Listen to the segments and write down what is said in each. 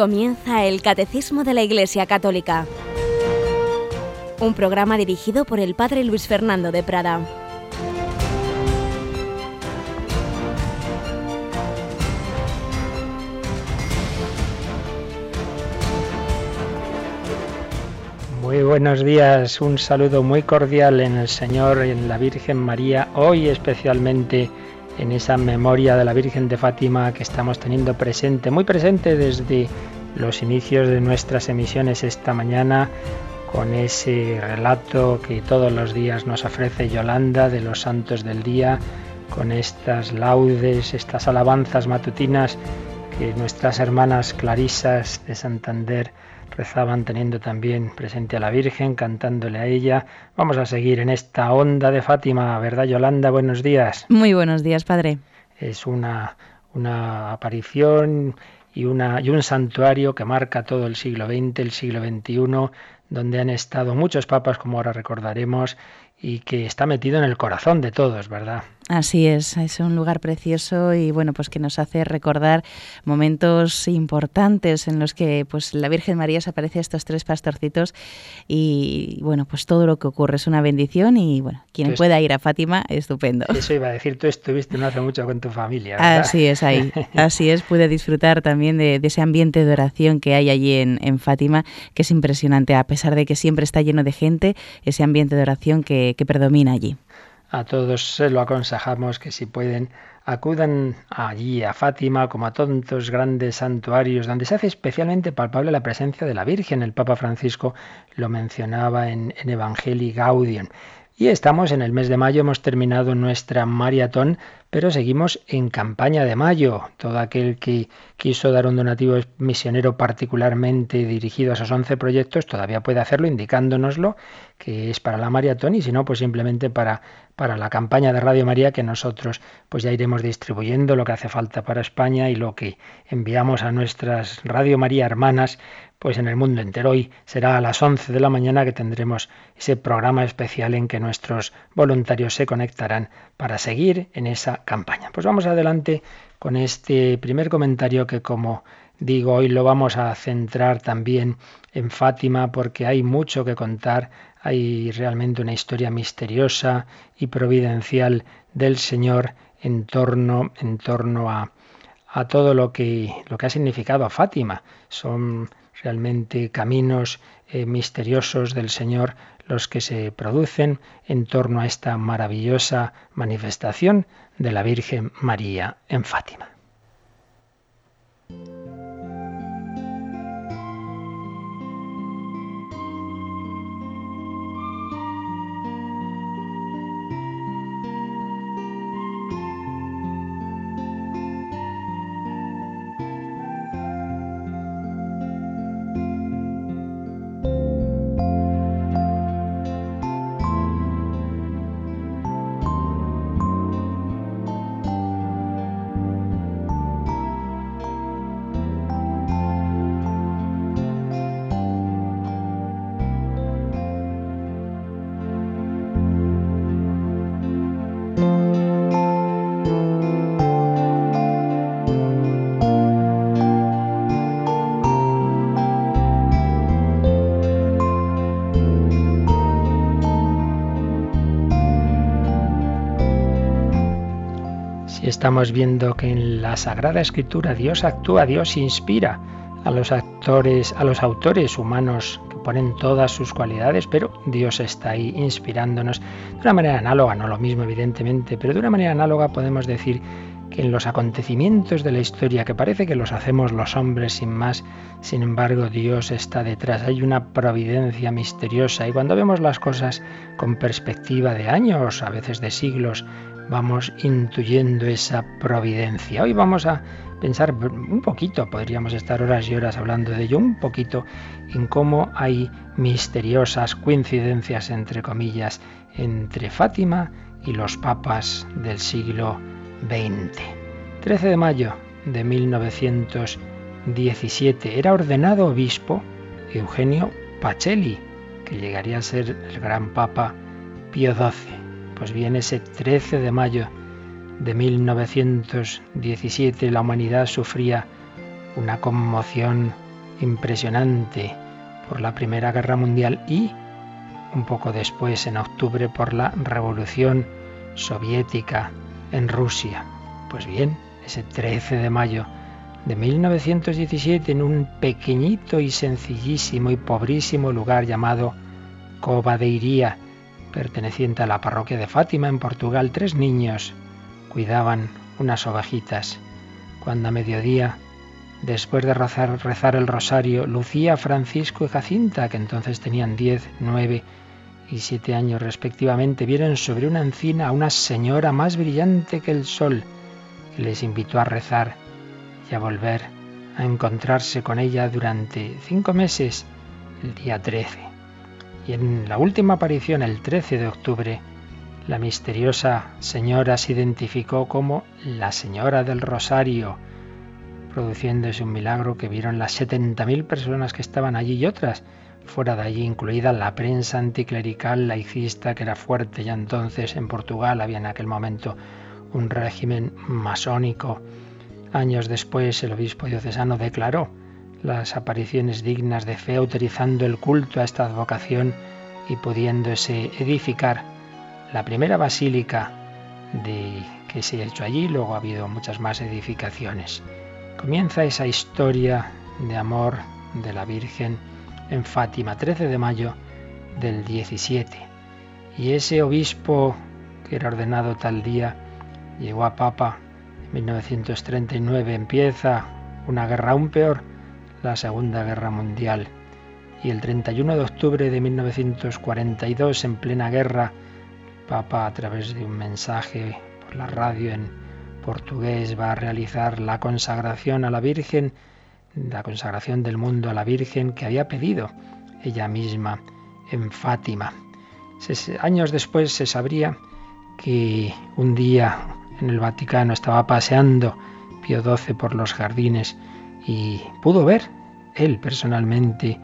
Comienza el Catecismo de la Iglesia Católica, un programa dirigido por el Padre Luis Fernando de Prada. Muy buenos días, un saludo muy cordial en el Señor y en la Virgen María, hoy especialmente en esa memoria de la Virgen de Fátima que estamos teniendo presente, muy presente desde los inicios de nuestras emisiones esta mañana, con ese relato que todos los días nos ofrece Yolanda de los santos del día, con estas laudes, estas alabanzas matutinas que nuestras hermanas clarisas de Santander rezaban teniendo también presente a la Virgen, cantándole a ella. Vamos a seguir en esta onda de Fátima, ¿verdad Yolanda? Buenos días. Muy buenos días, Padre. Es una, una aparición y, una, y un santuario que marca todo el siglo XX, el siglo XXI, donde han estado muchos papas, como ahora recordaremos, y que está metido en el corazón de todos, ¿verdad? Así es, es un lugar precioso y bueno, pues que nos hace recordar momentos importantes en los que pues la Virgen María se aparece a estos tres pastorcitos y bueno, pues todo lo que ocurre es una bendición y bueno, quien pueda ir a Fátima, estupendo. Eso iba a decir, tú estuviste no hace mucho con tu familia. ¿verdad? Así es, ahí, así es, pude disfrutar también de, de ese ambiente de oración que hay allí en, en, Fátima, que es impresionante, a pesar de que siempre está lleno de gente, ese ambiente de oración que, que predomina allí a todos se lo aconsejamos que si pueden acudan allí a Fátima como a tantos grandes santuarios donde se hace especialmente palpable la presencia de la Virgen. El Papa Francisco lo mencionaba en, en Evangelii Gaudium. Y estamos en el mes de mayo, hemos terminado nuestra maratón, pero seguimos en campaña de mayo. Todo aquel que quiso dar un donativo misionero particularmente dirigido a esos 11 proyectos todavía puede hacerlo indicándonoslo que es para la maratón y si no, pues simplemente para, para la campaña de Radio María que nosotros pues ya iremos distribuyendo lo que hace falta para España y lo que enviamos a nuestras Radio María hermanas pues en el mundo entero. Hoy será a las 11 de la mañana que tendremos ese programa especial en que nuestros voluntarios se conectarán para seguir en esa campaña. Pues vamos adelante con este primer comentario que como digo hoy lo vamos a centrar también en Fátima porque hay mucho que contar, hay realmente una historia misteriosa y providencial del Señor en torno, en torno a, a todo lo que, lo que ha significado a Fátima. Son realmente caminos eh, misteriosos del Señor los que se producen en torno a esta maravillosa manifestación de la Virgen María en Fátima. Estamos viendo que en la Sagrada Escritura Dios actúa, Dios inspira a los actores, a los autores humanos que ponen todas sus cualidades, pero Dios está ahí inspirándonos de una manera análoga, no lo mismo evidentemente, pero de una manera análoga podemos decir que en los acontecimientos de la historia, que parece que los hacemos los hombres sin más, sin embargo Dios está detrás, hay una providencia misteriosa y cuando vemos las cosas con perspectiva de años, a veces de siglos, vamos intuyendo esa providencia. Hoy vamos a pensar un poquito, podríamos estar horas y horas hablando de ello, un poquito en cómo hay misteriosas coincidencias, entre comillas, entre Fátima y los papas del siglo XX. 13 de mayo de 1917 era ordenado obispo Eugenio Pacelli, que llegaría a ser el gran papa Pío XII. Pues bien, ese 13 de mayo de 1917 la humanidad sufría una conmoción impresionante por la Primera Guerra Mundial y un poco después, en octubre, por la Revolución Soviética en Rusia. Pues bien, ese 13 de mayo de 1917, en un pequeñito y sencillísimo y pobrísimo lugar llamado Cova de Iría, perteneciente a la parroquia de Fátima en Portugal, tres niños cuidaban unas ovejitas. Cuando a mediodía, después de rezar, rezar el rosario, Lucía, Francisco y Jacinta, que entonces tenían diez, nueve y siete años respectivamente, vieron sobre una encina a una señora más brillante que el sol, que les invitó a rezar y a volver a encontrarse con ella durante cinco meses, el día 13. Y en la última aparición, el 13 de octubre, la misteriosa señora se identificó como la Señora del Rosario, produciéndose un milagro que vieron las 70.000 personas que estaban allí y otras fuera de allí, incluida la prensa anticlerical laicista que era fuerte ya entonces en Portugal, había en aquel momento un régimen masónico. Años después el obispo diocesano declaró las apariciones dignas de fe, autorizando el culto a esta advocación y pudiéndose edificar la primera basílica de, que se ha hecho allí, luego ha habido muchas más edificaciones. Comienza esa historia de amor de la Virgen en Fátima, 13 de mayo del 17. Y ese obispo que era ordenado tal día llegó a Papa en 1939. Empieza una guerra aún peor, la Segunda Guerra Mundial. Y el 31 de octubre de 1942, en plena guerra, Papa, a través de un mensaje por la radio en portugués, va a realizar la consagración a la Virgen la consagración del mundo a la Virgen que había pedido ella misma en Fátima. Años después se sabría que un día en el Vaticano estaba paseando Pío XII por los jardines y pudo ver él personalmente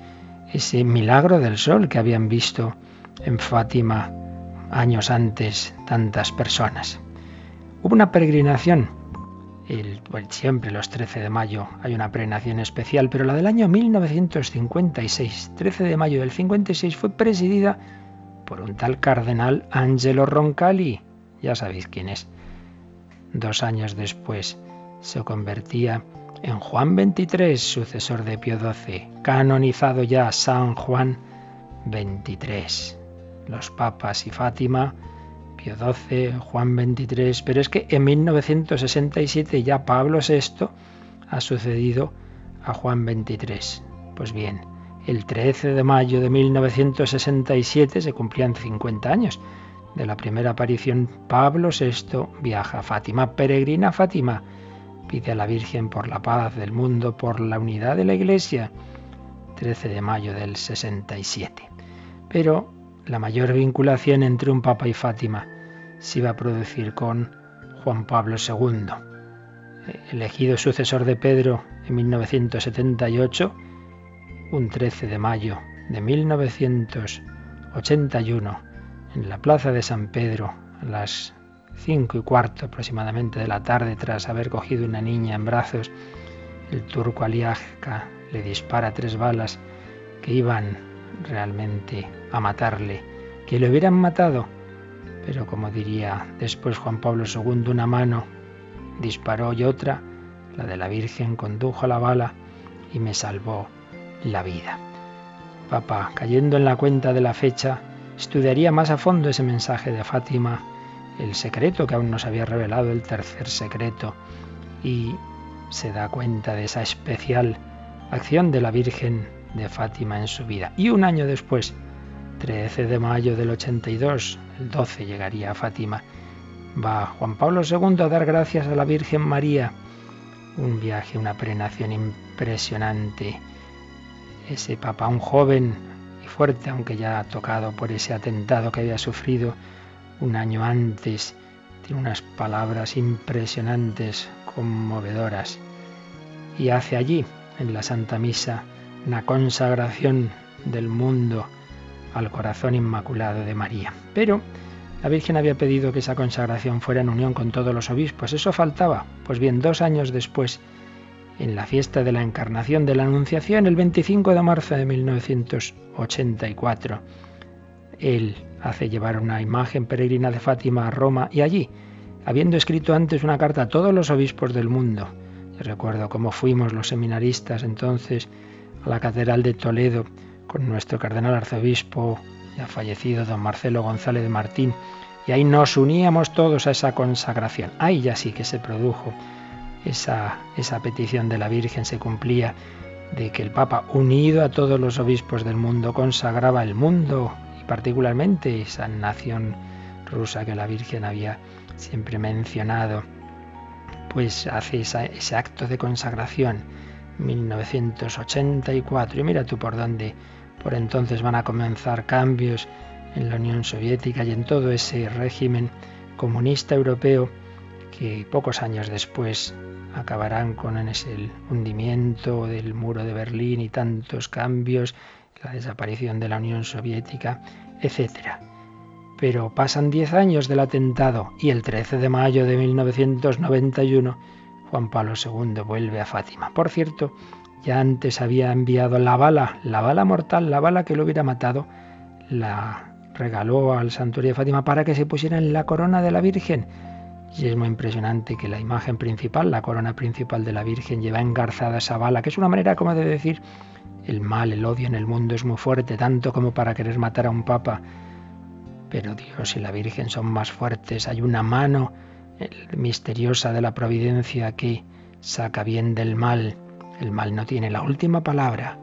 ese milagro del sol que habían visto en Fátima años antes tantas personas. Hubo una peregrinación el, siempre los 13 de mayo hay una prenación especial, pero la del año 1956, 13 de mayo del 56, fue presidida por un tal cardenal Angelo Roncalli. Ya sabéis quién es. Dos años después se convertía en Juan XXIII, sucesor de Pío XII, canonizado ya San Juan XXIII. Los papas y Fátima Pío XII, Juan XXIII, pero es que en 1967 ya Pablo VI ha sucedido a Juan XXIII. Pues bien, el 13 de mayo de 1967 se cumplían 50 años de la primera aparición. Pablo VI viaja a Fátima, peregrina a Fátima, pide a la Virgen por la paz del mundo, por la unidad de la Iglesia. 13 de mayo del 67. Pero la mayor vinculación entre un papa y Fátima se iba a producir con Juan Pablo II. Elegido sucesor de Pedro en 1978, un 13 de mayo de 1981, en la plaza de San Pedro, a las cinco y cuarto aproximadamente de la tarde, tras haber cogido una niña en brazos, el turco Aliajka le dispara tres balas que iban realmente a matarle, que le hubieran matado, pero como diría después Juan Pablo II, una mano disparó y otra, la de la Virgen, condujo la bala y me salvó la vida. Papá, cayendo en la cuenta de la fecha, estudiaría más a fondo ese mensaje de Fátima, el secreto que aún nos había revelado, el tercer secreto, y se da cuenta de esa especial acción de la Virgen de Fátima en su vida. Y un año después, 13 de mayo del 82, el 12 llegaría a Fátima, va Juan Pablo II a dar gracias a la Virgen María. Un viaje, una prenación impresionante. Ese papa, un joven y fuerte, aunque ya tocado por ese atentado que había sufrido un año antes, tiene unas palabras impresionantes, conmovedoras. Y hace allí, en la Santa Misa, una consagración del mundo al corazón inmaculado de María. Pero la Virgen había pedido que esa consagración fuera en unión con todos los obispos. Eso faltaba. Pues bien, dos años después, en la fiesta de la Encarnación de la Anunciación el 25 de marzo de 1984. Él hace llevar una imagen peregrina de Fátima a Roma y allí, habiendo escrito antes una carta a todos los obispos del mundo, yo recuerdo cómo fuimos los seminaristas entonces a la Catedral de Toledo con nuestro cardenal arzobispo ya fallecido, don Marcelo González de Martín, y ahí nos uníamos todos a esa consagración. Ahí ya sí que se produjo esa, esa petición de la Virgen, se cumplía de que el Papa, unido a todos los obispos del mundo, consagraba el mundo particularmente esa nación rusa que la Virgen había siempre mencionado, pues hace ese acto de consagración. 1984. Y mira tú por dónde por entonces van a comenzar cambios en la Unión Soviética y en todo ese régimen comunista europeo que pocos años después acabarán con ese hundimiento del muro de Berlín y tantos cambios, la desaparición de la Unión Soviética, etc. Pero pasan diez años del atentado y el 13 de mayo de 1991 Juan Pablo II vuelve a Fátima. Por cierto, ya antes había enviado la bala, la bala mortal, la bala que lo hubiera matado, la regaló al santuario de Fátima para que se pusiera en la corona de la Virgen. Y es muy impresionante que la imagen principal, la corona principal de la Virgen, lleva engarzada esa bala, que es una manera como de decir, el mal, el odio en el mundo es muy fuerte, tanto como para querer matar a un papa. Pero Dios y la Virgen son más fuertes, hay una mano misteriosa de la providencia que saca bien del mal. El mal no tiene la última palabra.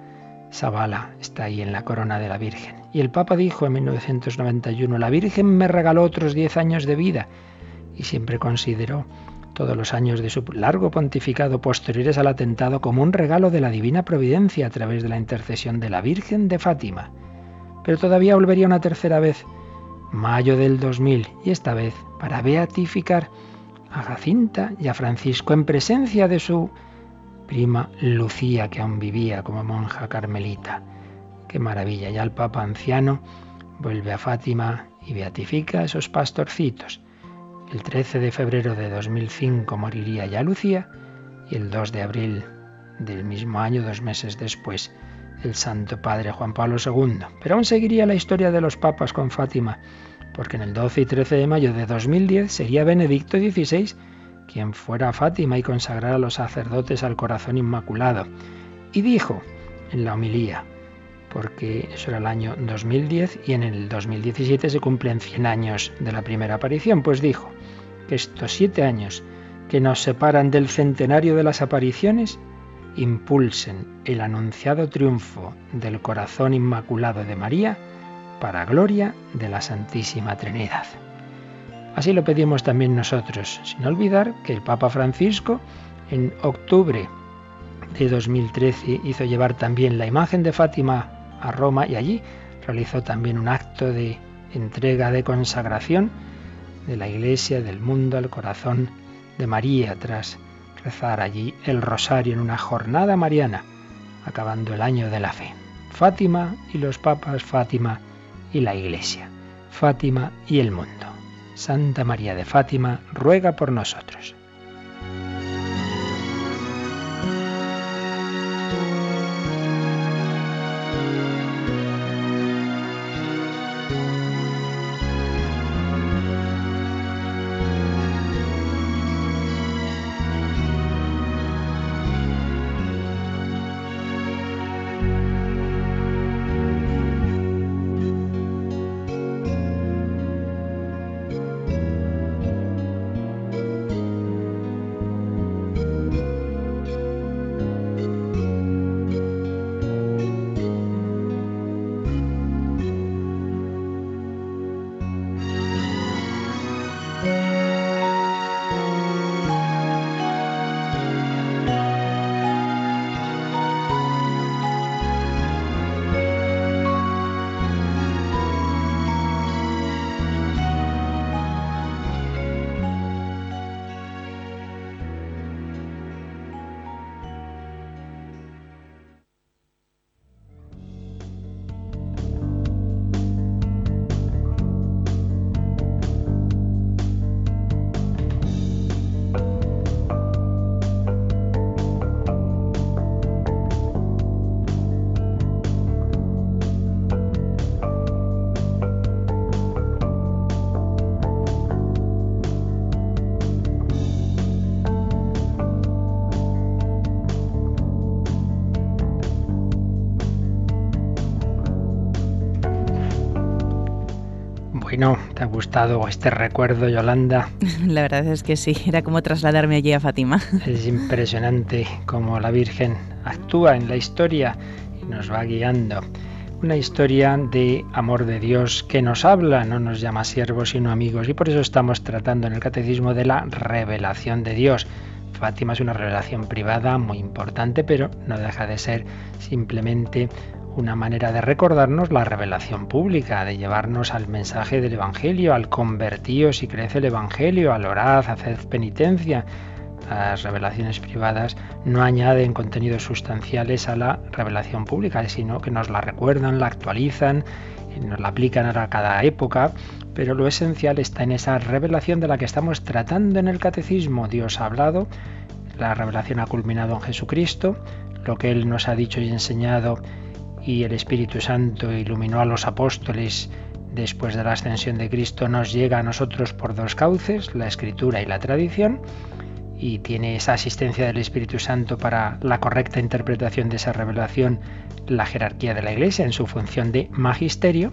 Esa bala está ahí en la corona de la Virgen. Y el Papa dijo en 1991, la Virgen me regaló otros diez años de vida y siempre consideró todos los años de su largo pontificado posteriores al atentado como un regalo de la divina providencia a través de la intercesión de la Virgen de Fátima. Pero todavía volvería una tercera vez, mayo del 2000, y esta vez para beatificar a Jacinta y a Francisco en presencia de su prima Lucía, que aún vivía como monja carmelita. Qué maravilla. Ya el Papa anciano vuelve a Fátima y beatifica a esos pastorcitos. El 13 de febrero de 2005 moriría ya Lucía y el 2 de abril del mismo año, dos meses después, el Santo Padre Juan Pablo II. Pero aún seguiría la historia de los papas con Fátima, porque en el 12 y 13 de mayo de 2010 sería Benedicto XVI quien fuera a Fátima y consagrara a los sacerdotes al corazón inmaculado. Y dijo en la homilía, porque eso era el año 2010 y en el 2017 se cumplen 100 años de la primera aparición, pues dijo que estos siete años que nos separan del centenario de las apariciones impulsen el anunciado triunfo del corazón inmaculado de María para gloria de la Santísima Trinidad. Así lo pedimos también nosotros, sin olvidar que el Papa Francisco en octubre de 2013 hizo llevar también la imagen de Fátima a Roma y allí realizó también un acto de entrega de consagración de la Iglesia, del mundo, al corazón de María, tras rezar allí el rosario en una jornada mariana, acabando el año de la fe. Fátima y los papas, Fátima y la Iglesia, Fátima y el mundo. Santa María de Fátima, ruega por nosotros. Bueno, ¿te ha gustado este recuerdo, Yolanda? La verdad es que sí, era como trasladarme allí a Fátima. Es impresionante cómo la Virgen actúa en la historia y nos va guiando. Una historia de amor de Dios que nos habla, no nos llama siervos sino amigos y por eso estamos tratando en el catecismo de la revelación de Dios. Fátima es una revelación privada muy importante, pero no deja de ser simplemente una manera de recordarnos la revelación pública, de llevarnos al mensaje del Evangelio, al convertíos si crece el Evangelio, al orad, haced penitencia. Las revelaciones privadas no añaden contenidos sustanciales a la revelación pública, sino que nos la recuerdan, la actualizan, nos la aplican a cada época, pero lo esencial está en esa revelación de la que estamos tratando en el catecismo. Dios ha hablado, la revelación ha culminado en Jesucristo, lo que Él nos ha dicho y enseñado y el Espíritu Santo iluminó a los apóstoles después de la ascensión de Cristo nos llega a nosotros por dos cauces, la escritura y la tradición, y tiene esa asistencia del Espíritu Santo para la correcta interpretación de esa revelación la jerarquía de la Iglesia en su función de magisterio,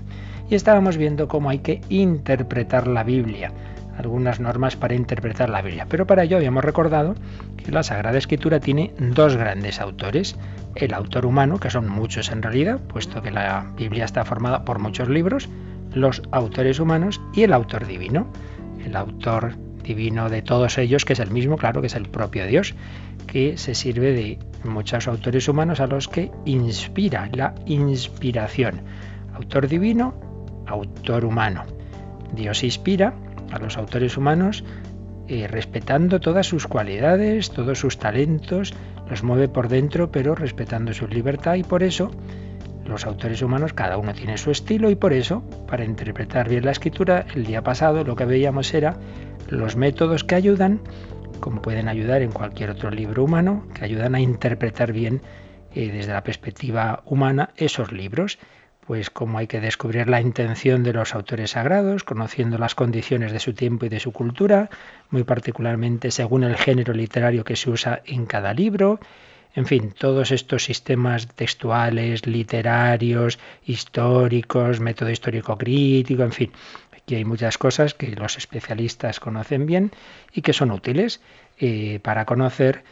y estábamos viendo cómo hay que interpretar la Biblia, algunas normas para interpretar la Biblia. Pero para ello habíamos recordado que la Sagrada Escritura tiene dos grandes autores, el autor humano, que son muchos en realidad, puesto que la Biblia está formada por muchos libros, los autores humanos y el autor divino. El autor divino de todos ellos, que es el mismo, claro, que es el propio Dios, que se sirve de muchos autores humanos a los que inspira la inspiración. Autor divino, autor humano. Dios inspira a los autores humanos eh, respetando todas sus cualidades, todos sus talentos, los mueve por dentro, pero respetando su libertad y por eso los autores humanos, cada uno tiene su estilo y por eso, para interpretar bien la escritura, el día pasado lo que veíamos era los métodos que ayudan, como pueden ayudar en cualquier otro libro humano, que ayudan a interpretar bien eh, desde la perspectiva humana esos libros pues cómo hay que descubrir la intención de los autores sagrados, conociendo las condiciones de su tiempo y de su cultura, muy particularmente según el género literario que se usa en cada libro. En fin, todos estos sistemas textuales, literarios, históricos, método histórico crítico, en fin, aquí hay muchas cosas que los especialistas conocen bien y que son útiles eh, para conocer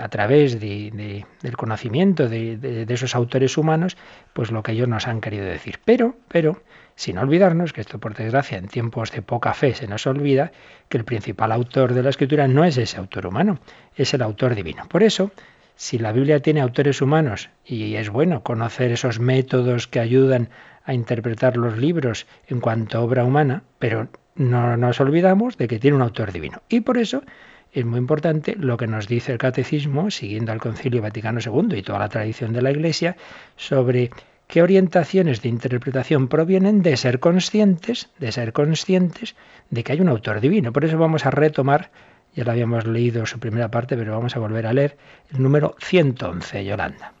a través de, del conocimiento de, esos autores humanos, pues lo que ellos nos han querido decir. Pero, pero, sin olvidarnos, que esto por desgracia en tiempos de poca fe se nos olvida, que el principal autor de la escritura no es ese autor humano, es el autor divino. Por eso, si la Biblia tiene autores humanos y es bueno conocer esos métodos que ayudan a interpretar los libros en cuanto a obra humana, pero no nos olvidamos de que tiene un autor divino. Y por eso es muy importante lo que nos dice el catecismo, siguiendo al Concilio Vaticano II y toda la tradición de la Iglesia, sobre qué orientaciones de interpretación provienen de ser conscientes, de ser conscientes de que hay un autor divino. Por eso vamos a retomar, ya lo habíamos leído su primera parte, pero vamos a volver a leer el número 111, Yolanda.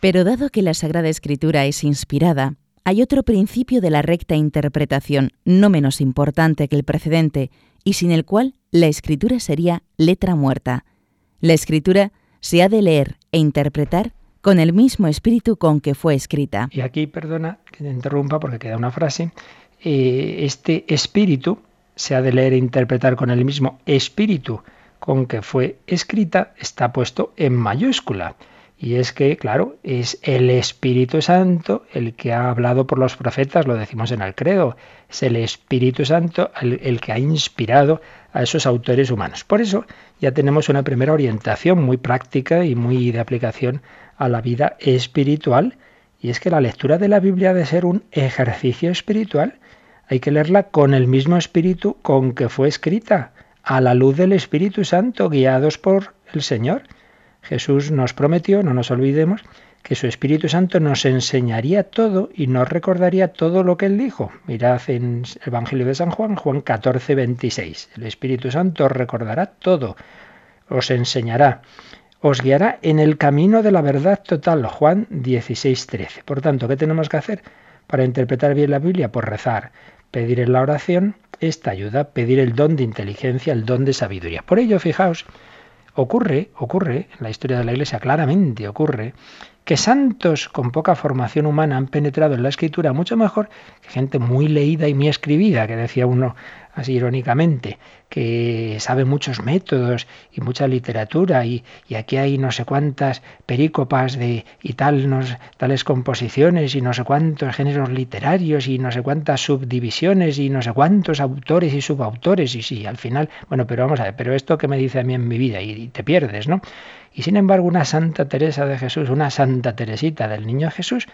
Pero dado que la Sagrada Escritura es inspirada, hay otro principio de la recta interpretación, no menos importante que el precedente, y sin el cual la escritura sería letra muerta. La escritura se ha de leer e interpretar con el mismo espíritu con que fue escrita. Y aquí, perdona que te interrumpa porque queda una frase, eh, este espíritu se ha de leer e interpretar con el mismo espíritu con que fue escrita, está puesto en mayúscula. Y es que, claro, es el Espíritu Santo el que ha hablado por los profetas, lo decimos en el credo, es el Espíritu Santo el, que ha inspirado a esos autores humanos. Por eso ya tenemos una primera orientación muy práctica y muy de aplicación a la vida espiritual, y es que la lectura de la Biblia debe ser un ejercicio espiritual. Hay que leerla con el mismo espíritu con que fue escrita, a la luz del Espíritu Santo, guiados por el Señor. Jesús nos prometió, no nos olvidemos, que su Espíritu Santo nos enseñaría todo y nos recordaría todo lo que él dijo. Mirad en el Evangelio de San Juan, Juan 14, 26. El Espíritu Santo os recordará todo, os enseñará, os guiará en el camino de la verdad total. Juan 16, 13. Por tanto, ¿qué tenemos que hacer para interpretar bien la Biblia? Pues rezar, pedir en la oración esta ayuda, pedir el don de inteligencia, el don de sabiduría. Por ello, fijaos, ocurre, ocurre, en la historia de la Iglesia claramente ocurre, que santos con poca formación humana han penetrado en la escritura mucho mejor que gente muy leída y muy escribida, que decía uno así irónicamente, que sabe muchos métodos y mucha literatura y, aquí hay no sé cuántas perícopas de y tal, tales composiciones y no sé cuántos géneros literarios y no sé cuántas subdivisiones y no sé cuántos autores y subautores y sí, al final, bueno, pero vamos a ver, pero esto que me dice a mí en mi vida y, te pierdes, ¿no? Y sin embargo, una Santa Teresa de Jesús, una Santa Teresita del Niño Jesús,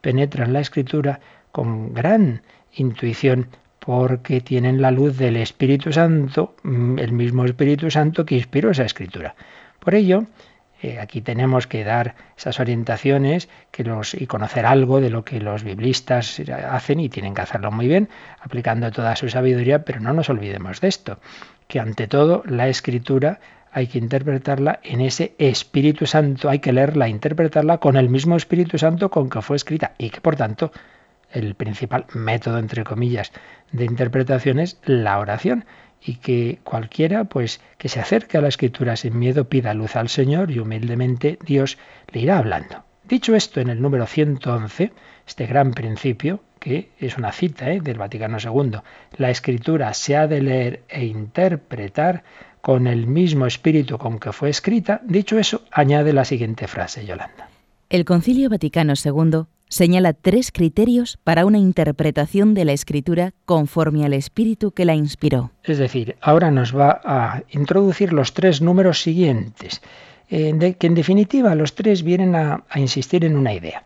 penetra en la escritura con gran intuición porque tienen la luz del Espíritu Santo, mm, el mismo Espíritu Santo que inspiró esa escritura. Por ello, eh, aquí tenemos que dar esas orientaciones que los, y conocer algo de lo que los biblistas hacen y tienen que hacerlo muy bien, aplicando toda su sabiduría, pero no nos olvidemos de esto, que ante todo la escritura hay que interpretarla en ese Espíritu Santo, hay que leerla, interpretarla con el mismo Espíritu Santo con que fue escrita y que por tanto el principal método, entre comillas, de interpretación es la oración y que cualquiera, pues, que se acerque a la escritura sin miedo, pida luz al Señor y humildemente Dios le irá hablando. Dicho esto, en el número 111, este gran principio, que es una cita ¿eh? del Vaticano II, la escritura se ha de leer e interpretar con el mismo espíritu con que fue escrita, dicho eso, añade la siguiente frase, Yolanda. El Concilio Vaticano II señala tres criterios para una interpretación de la escritura conforme al espíritu que la inspiró. Es decir, ahora nos va a introducir los tres números siguientes, que en definitiva los tres vienen a, a insistir en una idea.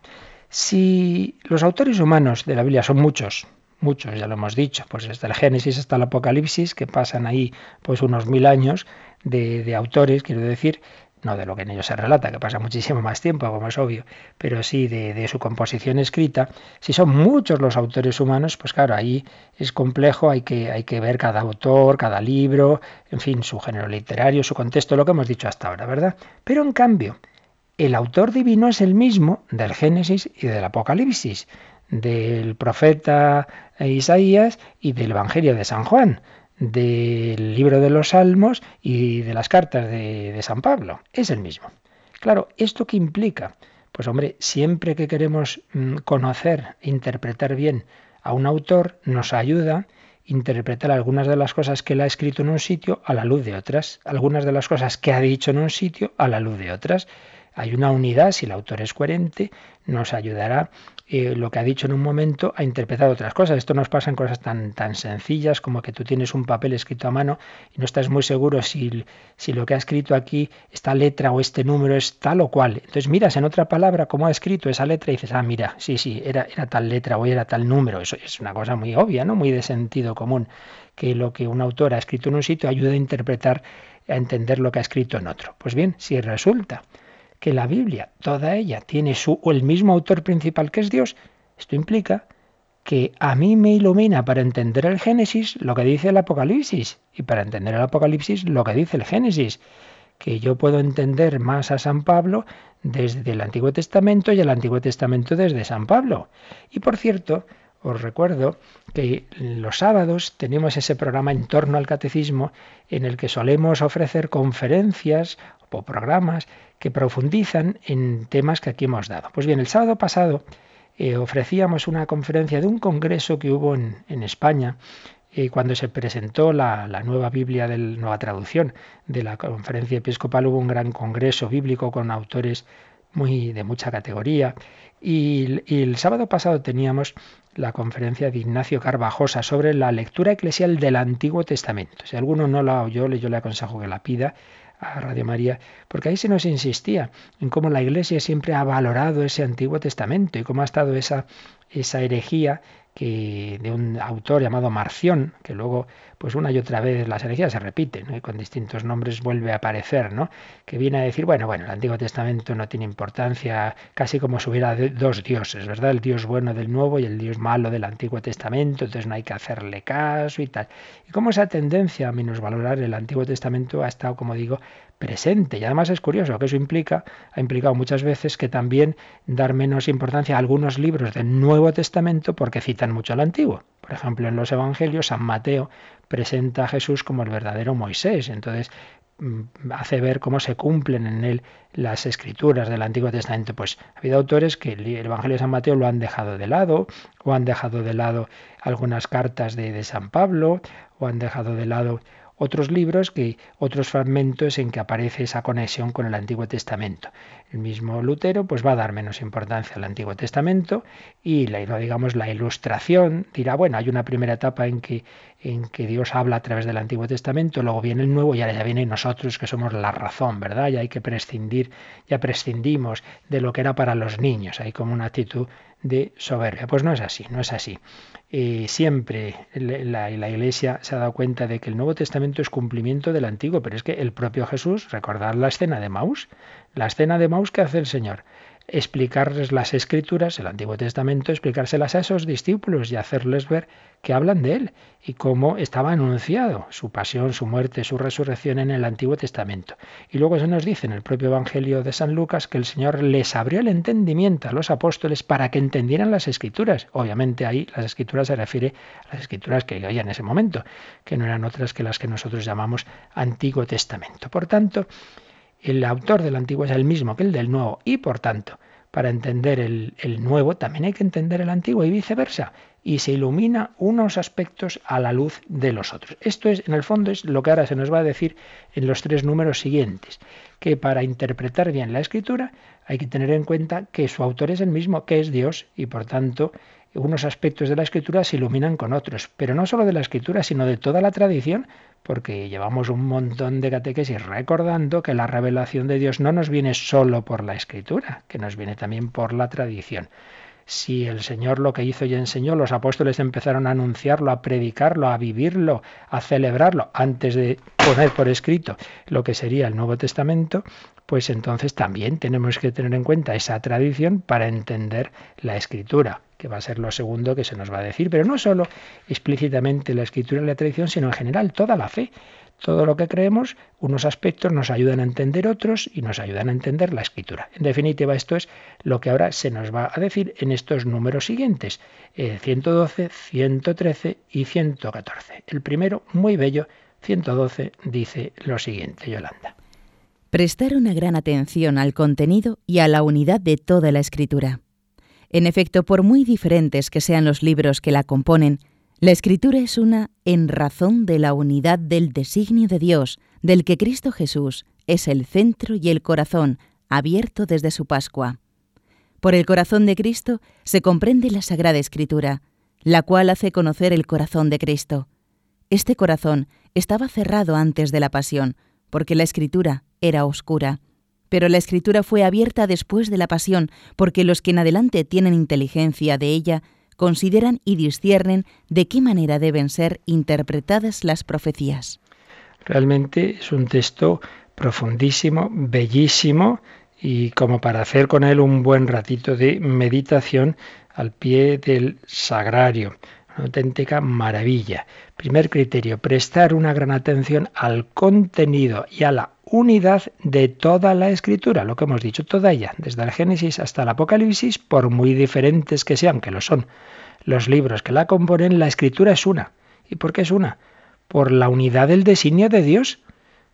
Si los autores humanos de la Biblia son muchos, muchos, ya lo hemos dicho, pues desde el Génesis hasta el Apocalipsis, que pasan ahí pues unos mil años de, de autores, quiero decir, no de lo que en ellos se relata, que pasa muchísimo más tiempo, como es obvio, pero sí de, su composición escrita. Si son muchos los autores humanos, pues claro, ahí es complejo, hay que, hay que ver cada autor, cada libro, en fin, su género literario, su contexto, lo que hemos dicho hasta ahora, ¿verdad? Pero en cambio, el autor divino es el mismo del Génesis y del Apocalipsis, del profeta Isaías y del Evangelio de San Juan del libro de los Salmos y de las cartas de, San Pablo. Es el mismo. Claro, ¿esto qué implica? Pues hombre, siempre que queremos mm, conocer e interpretar bien a un autor, nos ayuda interpretar algunas de las cosas que él ha escrito en un sitio a la luz de otras, algunas de las cosas que ha dicho en un sitio a la luz de otras. Hay una unidad, si el autor es coherente, nos ayudará eh, lo que ha dicho en un momento a interpretar otras cosas. Esto nos pasa en cosas tan, tan sencillas como que tú tienes un papel escrito a mano y no estás muy seguro si, si lo que ha escrito aquí, esta letra o este número es tal o cual. Entonces miras en otra palabra cómo ha escrito esa letra y dices, ah, mira, sí, sí, era, era tal letra o era tal número. Eso es una cosa muy obvia, ¿no? Muy de sentido común, que lo que un autor ha escrito en un sitio ayuda a interpretar, a entender lo que ha escrito en otro. Pues bien, si resulta que la Biblia, toda ella, tiene su, o el mismo autor principal que es Dios, esto implica que a mí me ilumina para entender el Génesis lo que dice el Apocalipsis y para entender el Apocalipsis lo que dice el Génesis, que yo puedo entender más a San Pablo desde el Antiguo Testamento y el Antiguo Testamento desde San Pablo. Y por cierto, os recuerdo que los sábados tenemos ese programa en torno al catecismo en el que solemos ofrecer conferencias o programas que profundizan en temas que aquí hemos dado. Pues bien, el sábado pasado eh, ofrecíamos una conferencia de un congreso que hubo en, España eh, cuando se presentó la, nueva Biblia, de la nueva traducción de la conferencia episcopal, hubo un gran congreso bíblico con autores muy de mucha categoría. Y, el sábado pasado teníamos la conferencia de Ignacio Carvajosa sobre la lectura eclesial del Antiguo Testamento. Si alguno no la oyó, yo le aconsejo que la pida a Radio María, porque ahí se nos insistía en cómo la Iglesia siempre ha valorado ese Antiguo Testamento y cómo ha estado esa, esa herejía que de un autor llamado Marción, que luego, pues una y otra vez las herejías se repiten, y con distintos nombres vuelve a aparecer, ¿no? Que viene a decir, bueno, bueno, el Antiguo Testamento no tiene importancia, casi como si hubiera dos dioses, ¿verdad? El Dios bueno del Nuevo y el Dios malo del Antiguo Testamento, entonces no hay que hacerle caso y tal. Y como esa tendencia a valorar el Antiguo Testamento ha estado, como digo, presente. Y además es curioso que eso implica, ha implicado muchas veces que también dar menos importancia a algunos libros del Nuevo Testamento porque citan mucho al Antiguo. Por ejemplo, en los Evangelios, San Mateo presenta a Jesús como el verdadero Moisés. Entonces, mm, hace ver cómo se cumplen en él las escrituras del Antiguo Testamento. Pues ha habido autores que el Evangelio de San Mateo lo han dejado de lado, o han dejado de lado algunas cartas de, de San Pablo, o han dejado de lado otros libros que otros fragmentos en que aparece esa conexión con el Antiguo Testamento. El mismo Lutero pues va a dar menos importancia al Antiguo Testamento y la, digamos la ilustración dirá, bueno, hay una primera etapa en que en que Dios habla a través del Antiguo Testamento, luego viene el Nuevo y ahora ya viene nosotros que somos la razón, ¿verdad? Ya hay que prescindir, ya prescindimos de lo que era para los niños, hay como una actitud de soberbia. Pues no es así, no es así. Eh, siempre la, la, Iglesia se ha dado cuenta de que el Nuevo Testamento es cumplimiento del Antiguo, pero es que el propio Jesús, recordad la escena de Maús, la escena de Maús que hace el Señor, explicarles las escrituras, el Antiguo Testamento, explicárselas a esos discípulos y hacerles ver que hablan de Él y cómo estaba anunciado su pasión, su muerte, su resurrección en el Antiguo Testamento. Y luego se nos dice en el propio Evangelio de San Lucas que el Señor les abrió el entendimiento a los apóstoles para que entendieran las escrituras. Obviamente ahí las escrituras se refiere a las escrituras que había en ese momento, que no eran otras que las que nosotros llamamos Antiguo Testamento. Por tanto, el autor del Antiguo es el mismo que el del Nuevo y por tanto, para entender el, Nuevo también hay que entender el Antiguo y viceversa. Y se ilumina unos aspectos a la luz de los otros. Esto es, en el fondo, es lo que ahora se nos va a decir en los tres números siguientes, que para interpretar bien la escritura hay que tener en cuenta que su autor es el mismo, que es Dios, y por tanto unos aspectos de la escritura se iluminan con otros, pero no solo de la escritura, sino de toda la tradición, porque llevamos un montón de catequesis recordando que la revelación de Dios no nos viene solo por la escritura, que nos viene también por la tradición. Si el Señor lo que hizo y enseñó, los apóstoles empezaron a anunciarlo, a predicarlo, a vivirlo, a celebrarlo, antes de poner por escrito lo que sería el Nuevo Testamento, pues entonces también tenemos que tener en cuenta esa tradición para entender la escritura que va a ser lo segundo que se nos va a decir, pero no solo explícitamente la escritura y la tradición, sino en general toda la fe. Todo lo que creemos, unos aspectos nos ayudan a entender otros y nos ayudan a entender la escritura. En definitiva, esto es lo que ahora se nos va a decir en estos números siguientes, 112, eh, 113 y 114. El primero, muy bello, 112, dice lo siguiente, Yolanda. Prestar una gran atención al contenido y a la unidad de toda la escritura en efecto, por muy diferentes que sean los libros que la componen, la escritura es una en razón de la unidad del designio de Dios, del que Cristo Jesús es el centro y el corazón, abierto desde su Pascua. Por el corazón de Cristo se comprende la Sagrada Escritura, la cual hace conocer el corazón de Cristo. Este corazón estaba cerrado antes de la pasión, porque la Escritura era oscura pero la escritura fue abierta después de la pasión, porque los que en adelante tienen inteligencia de ella consideran y disciernen de qué manera deben ser interpretadas las profecías. Realmente es un texto profundísimo, bellísimo, y como para hacer con él un buen ratito de meditación al pie del sagrario. Una auténtica maravilla. Primer criterio, prestar una gran atención al contenido y a la unidad de toda la escritura, lo que hemos dicho, toda ella, desde el Génesis hasta el Apocalipsis, por muy diferentes que sean, que lo son, los libros que la componen, la escritura es una. ¿Y por qué es una? Por la unidad del designio de Dios.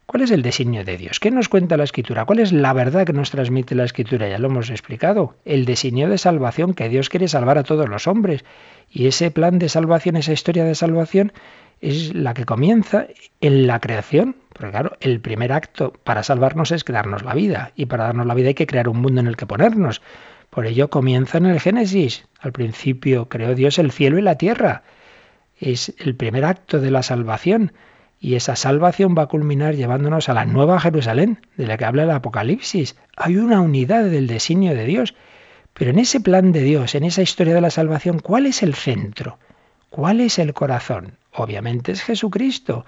¿Cuál es el designio de Dios? ¿Qué nos cuenta la escritura? ¿Cuál es la verdad que nos transmite la escritura? Ya lo hemos explicado. El designio de salvación, que Dios quiere salvar a todos los hombres. Y ese plan de salvación, esa historia de salvación, es la que comienza en la creación. Porque claro, el primer acto para salvarnos es crearnos la vida. Y para darnos la vida hay que crear un mundo en el que ponernos. Por ello comienza en el Génesis. Al principio creó Dios el cielo y la tierra. Es el primer acto de la salvación. Y esa salvación va a culminar llevándonos a la nueva Jerusalén, de la que habla el Apocalipsis. Hay una unidad del designio de Dios. Pero en ese plan de Dios, en esa historia de la salvación, ¿cuál es el centro? ¿Cuál es el corazón? Obviamente es Jesucristo.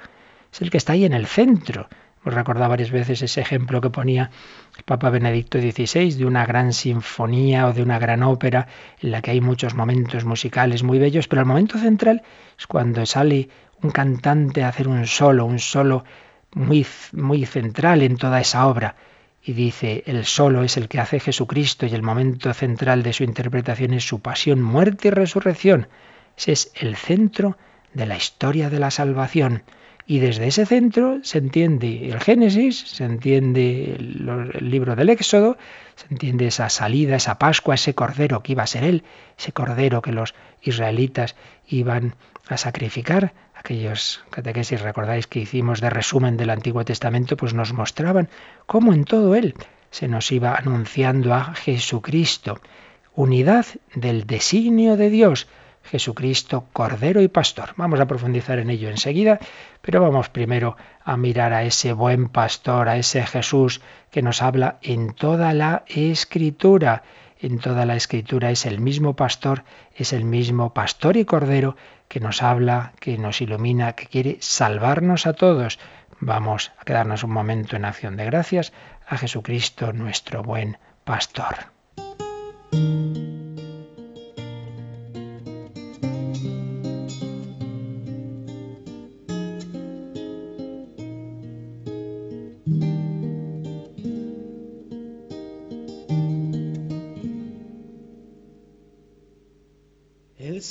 Es el que está ahí en el centro. Os recordado varias veces ese ejemplo que ponía el Papa Benedicto XVI de una gran sinfonía o de una gran ópera en la que hay muchos momentos musicales muy bellos, pero el momento central es cuando sale un cantante a hacer un solo, un solo muy, muy central en toda esa obra. Y dice, el solo es el que hace Jesucristo y el momento central de su interpretación es su pasión, muerte y resurrección. Ese es el centro de la historia de la salvación. Y desde ese centro se entiende el Génesis, se entiende el, libro del Éxodo, se entiende esa salida, esa Pascua, ese cordero que iba a ser él, ese cordero que los israelitas iban a sacrificar. Aquellos catequesis, recordáis que hicimos de resumen del Antiguo Testamento, pues nos mostraban cómo en todo él se nos iba anunciando a Jesucristo. Unidad del designio de Dios Jesucristo, Cordero y Pastor. Vamos a profundizar en ello enseguida, pero vamos primero a mirar a ese buen pastor, a ese Jesús que nos habla en toda la escritura. En toda la escritura es el mismo pastor, es el mismo pastor y cordero que nos habla, que nos ilumina, que quiere salvarnos a todos. Vamos a quedarnos un momento en acción de gracias a Jesucristo, nuestro buen pastor.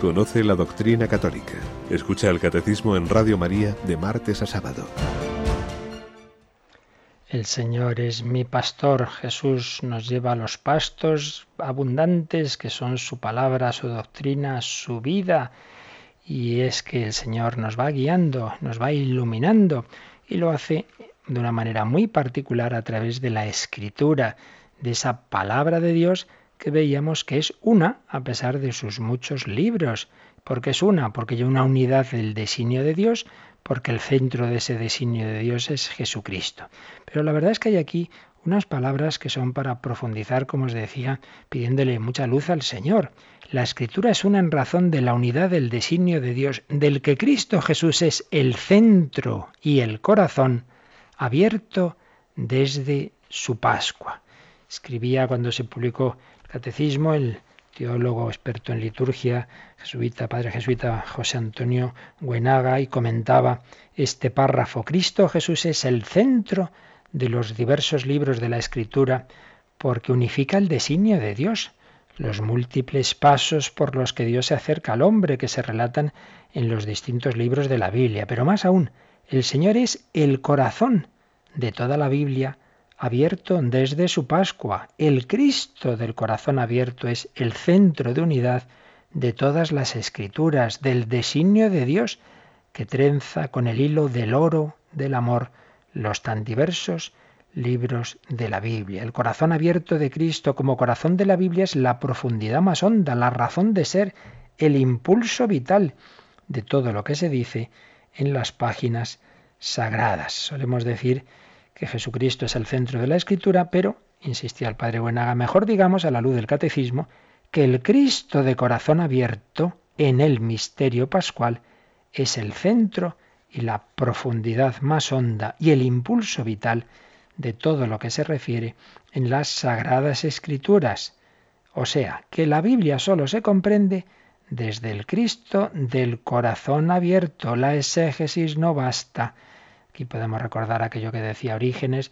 Conoce la doctrina católica. Escucha el catecismo en Radio María de martes a sábado. El Señor es mi pastor. Jesús nos lleva a los pastos abundantes que son su palabra, su doctrina, su vida. Y es que el Señor nos va guiando, nos va iluminando y lo hace de una manera muy particular a través de la escritura, de esa palabra de Dios que veíamos que es una a pesar de sus muchos libros. porque es una? Porque hay una unidad del designio de Dios, porque el centro de ese designio de Dios es Jesucristo. Pero la verdad es que hay aquí unas palabras que son para profundizar, como os decía, pidiéndole mucha luz al Señor. La escritura es una en razón de la unidad del designio de Dios, del que Cristo Jesús es el centro y el corazón, abierto desde su Pascua. Escribía cuando se publicó Catecismo, el teólogo experto en liturgia, jesuita, padre jesuita José Antonio Guenaga, y comentaba este párrafo. Cristo Jesús es el centro de los diversos libros de la Escritura porque unifica el designio de Dios, los múltiples pasos por los que Dios se acerca al hombre que se relatan en los distintos libros de la Biblia. Pero más aún, el Señor es el corazón de toda la Biblia abierto desde su Pascua. El Cristo del corazón abierto es el centro de unidad de todas las escrituras, del designio de Dios, que trenza con el hilo del oro del amor los tan diversos libros de la Biblia. El corazón abierto de Cristo como corazón de la Biblia es la profundidad más honda, la razón de ser, el impulso vital de todo lo que se dice en las páginas sagradas. Solemos decir que Jesucristo es el centro de la Escritura, pero, insistía el padre Buenaga, mejor digamos a la luz del catecismo, que el Cristo de corazón abierto en el misterio pascual es el centro y la profundidad más honda y el impulso vital de todo lo que se refiere en las sagradas escrituras. O sea, que la Biblia solo se comprende desde el Cristo del corazón abierto. La exégesis no basta. Aquí podemos recordar aquello que decía Orígenes,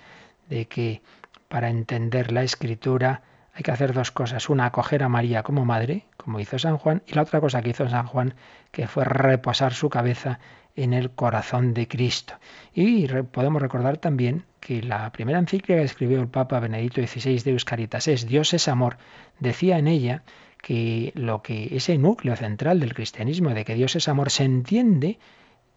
de que para entender la escritura hay que hacer dos cosas. Una, acoger a María como madre, como hizo San Juan, y la otra cosa que hizo San Juan, que fue reposar su cabeza en el corazón de Cristo. Y podemos recordar también que la primera encíclica que escribió el Papa Benedicto XVI de Euscaritas es Dios es amor. Decía en ella que lo que ese núcleo central del cristianismo de que Dios es amor se entiende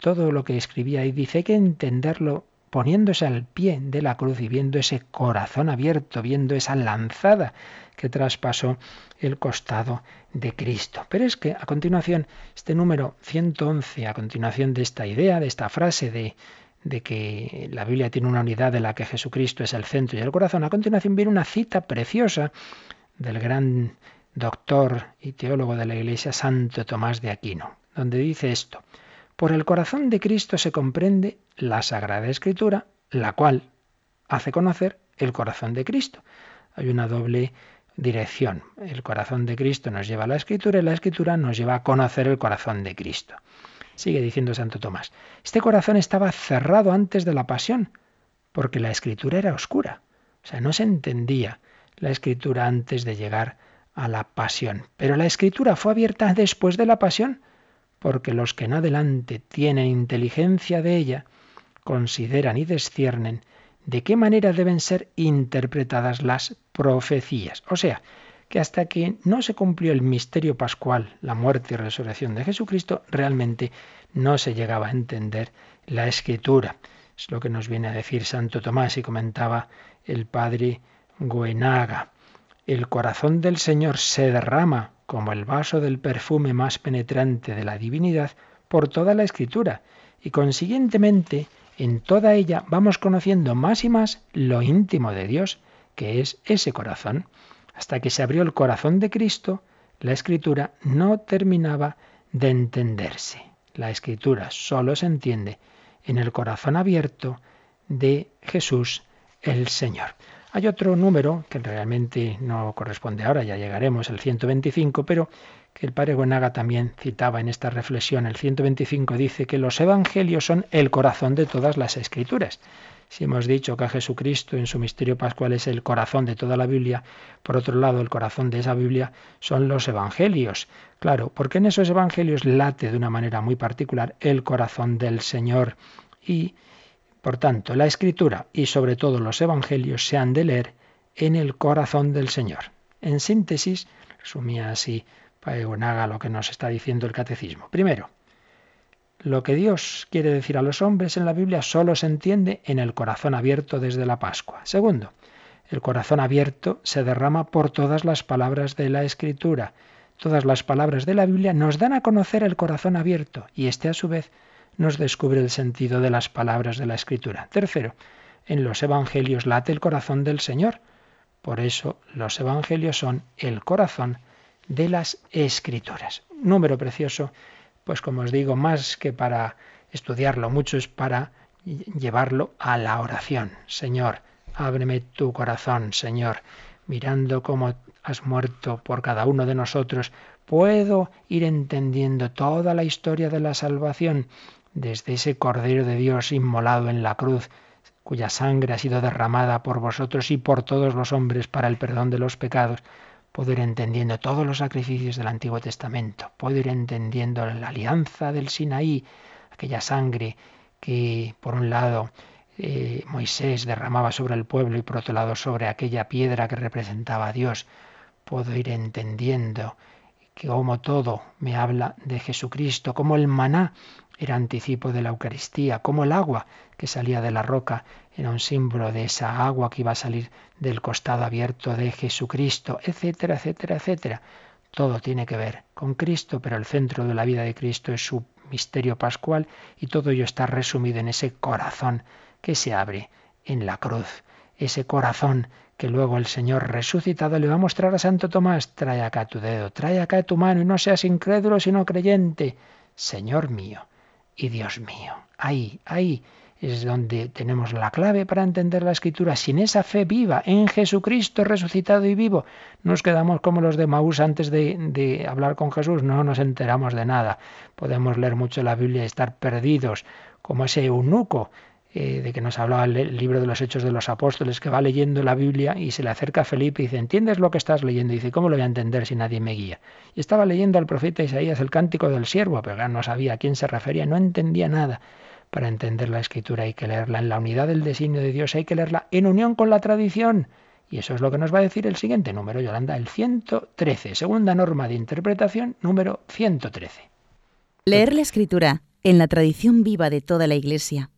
todo lo que escribía y dice que entenderlo poniéndose al pie de la cruz y viendo ese corazón abierto, viendo esa lanzada que traspasó el costado de Cristo. Pero es que a continuación, este número 111, a continuación de esta idea, de esta frase de, de que la Biblia tiene una unidad de la que Jesucristo es el centro y el corazón, a continuación viene una cita preciosa del gran doctor y teólogo de la Iglesia, Santo Tomás de Aquino, donde dice esto. Por el corazón de Cristo se comprende la Sagrada Escritura, la cual hace conocer el corazón de Cristo. Hay una doble dirección. El corazón de Cristo nos lleva a la Escritura y la Escritura nos lleva a conocer el corazón de Cristo. Sigue diciendo Santo Tomás, este corazón estaba cerrado antes de la pasión, porque la Escritura era oscura. O sea, no se entendía la Escritura antes de llegar a la pasión. Pero la Escritura fue abierta después de la pasión porque los que en adelante tienen inteligencia de ella, consideran y desciernen de qué manera deben ser interpretadas las profecías. O sea, que hasta que no se cumplió el misterio pascual, la muerte y resurrección de Jesucristo, realmente no se llegaba a entender la escritura. Es lo que nos viene a decir Santo Tomás y comentaba el padre Goenaga. El corazón del Señor se derrama como el vaso del perfume más penetrante de la divinidad por toda la escritura, y consiguientemente en toda ella vamos conociendo más y más lo íntimo de Dios, que es ese corazón. Hasta que se abrió el corazón de Cristo, la escritura no terminaba de entenderse. La escritura solo se entiende en el corazón abierto de Jesús el Señor. Hay otro número que realmente no corresponde ahora, ya llegaremos, el 125, pero que el padre Gonaga también citaba en esta reflexión. El 125 dice que los evangelios son el corazón de todas las escrituras. Si hemos dicho que a Jesucristo en su misterio pascual es el corazón de toda la Biblia, por otro lado el corazón de esa Biblia son los evangelios. Claro, porque en esos evangelios late de una manera muy particular el corazón del Señor y por tanto, la escritura y sobre todo los evangelios se han de leer en el corazón del Señor. En síntesis, resumía así Paegonaga lo que nos está diciendo el catecismo. Primero, lo que Dios quiere decir a los hombres en la Biblia solo se entiende en el corazón abierto desde la Pascua. Segundo, el corazón abierto se derrama por todas las palabras de la Escritura. Todas las palabras de la Biblia nos dan a conocer el corazón abierto y este a su vez nos descubre el sentido de las palabras de la Escritura. Tercero, en los Evangelios late el corazón del Señor. Por eso los Evangelios son el corazón de las Escrituras. Número precioso, pues como os digo, más que para estudiarlo mucho es para llevarlo a la oración. Señor, ábreme tu corazón, Señor, mirando cómo has muerto por cada uno de nosotros, puedo ir entendiendo toda la historia de la salvación desde ese Cordero de Dios inmolado en la cruz, cuya sangre ha sido derramada por vosotros y por todos los hombres para el perdón de los pecados, puedo ir entendiendo todos los sacrificios del Antiguo Testamento, puedo ir entendiendo la alianza del Sinaí, aquella sangre que por un lado eh, Moisés derramaba sobre el pueblo y por otro lado sobre aquella piedra que representaba a Dios, puedo ir entendiendo que como todo me habla de Jesucristo, como el maná era anticipo de la Eucaristía, como el agua que salía de la roca era un símbolo de esa agua que iba a salir del costado abierto de Jesucristo, etcétera, etcétera, etcétera. Todo tiene que ver con Cristo, pero el centro de la vida de Cristo es su misterio pascual y todo ello está resumido en ese corazón que se abre en la cruz, ese corazón que luego el Señor resucitado le va a mostrar a Santo Tomás, trae acá tu dedo, trae acá tu mano y no seas incrédulo sino creyente, Señor mío y Dios mío. Ahí, ahí es donde tenemos la clave para entender la escritura. Sin esa fe viva en Jesucristo resucitado y vivo, nos quedamos como los de Maús antes de, de, hablar con Jesús, no nos enteramos de nada. Podemos leer mucho la Biblia y estar perdidos, como ese eunuco eh, de que nos hablaba el libro de los Hechos de los Apóstoles, que va leyendo la Biblia y se le acerca a Felipe y dice, ¿entiendes lo que estás leyendo? Y dice, ¿cómo lo voy a entender si nadie me guía? Y estaba leyendo al profeta Isaías el cántico del siervo, pero no sabía a quién se refería, no entendía nada. Para entender la escritura hay que leerla en la unidad del designio de Dios, hay que leerla en unión con la tradición. Y eso es lo que nos va a decir el siguiente número, Yolanda, el 113, segunda norma de interpretación, número 113. Leer la escritura en la tradición viva de toda la Iglesia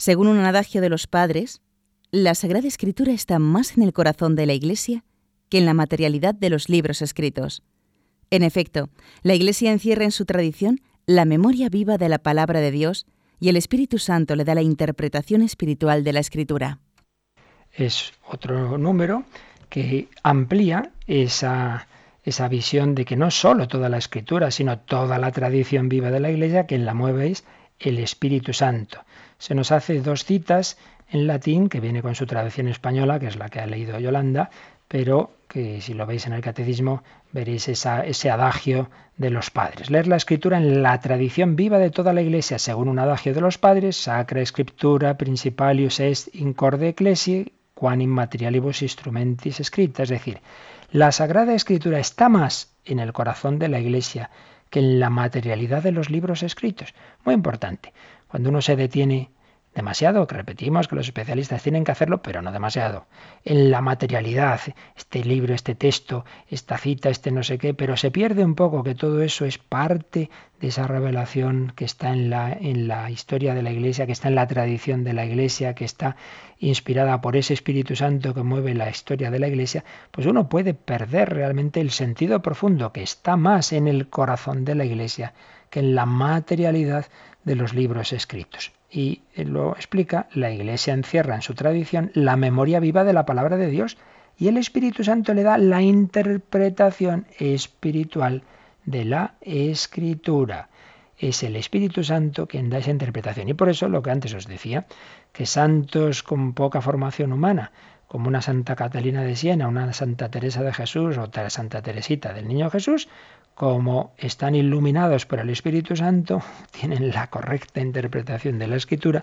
según un adagio de los padres, la Sagrada Escritura está más en el corazón de la Iglesia que en la materialidad de los libros escritos. En efecto, la Iglesia encierra en su tradición la memoria viva de la palabra de Dios y el Espíritu Santo le da la interpretación espiritual de la Escritura. Es otro número que amplía esa, esa visión de que no solo toda la Escritura, sino toda la tradición viva de la Iglesia, quien la mueve es el Espíritu Santo se nos hace dos citas en latín, que viene con su traducción española, que es la que ha leído Yolanda, pero que si lo veis en el catecismo veréis ese adagio de los padres. Leer la escritura en la tradición viva de toda la iglesia, según un adagio de los padres, sacra escritura principalius est incorde ecclesiae, quan immaterialibus instrumentis escrita. Es decir, la sagrada escritura está más en el corazón de la iglesia que en la materialidad de los libros escritos. Muy importante. Cuando uno se detiene demasiado, que repetimos que los especialistas tienen que hacerlo, pero no demasiado, en la materialidad, este libro, este texto, esta cita, este no sé qué, pero se pierde un poco que todo eso es parte de esa revelación que está en la, en la historia de la Iglesia, que está en la tradición de la Iglesia, que está inspirada por ese Espíritu Santo que mueve la historia de la Iglesia, pues uno puede perder realmente el sentido profundo que está más en el corazón de la Iglesia que en la materialidad de los libros escritos. Y lo explica, la Iglesia encierra en su tradición la memoria viva de la palabra de Dios y el Espíritu Santo le da la interpretación espiritual de la escritura. Es el Espíritu Santo quien da esa interpretación. Y por eso lo que antes os decía, que santos con poca formación humana, como una Santa Catalina de Siena, una Santa Teresa de Jesús, o otra Santa Teresita del Niño Jesús, como están iluminados por el Espíritu Santo, tienen la correcta interpretación de la Escritura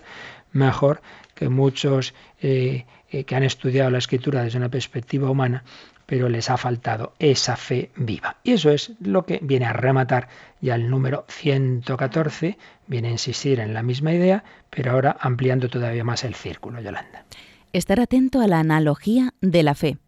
mejor que muchos eh, eh, que han estudiado la Escritura desde una perspectiva humana, pero les ha faltado esa fe viva. Y eso es lo que viene a rematar ya el número 114, viene a insistir en la misma idea, pero ahora ampliando todavía más el círculo, Yolanda. Estar atento a la analogía de la fe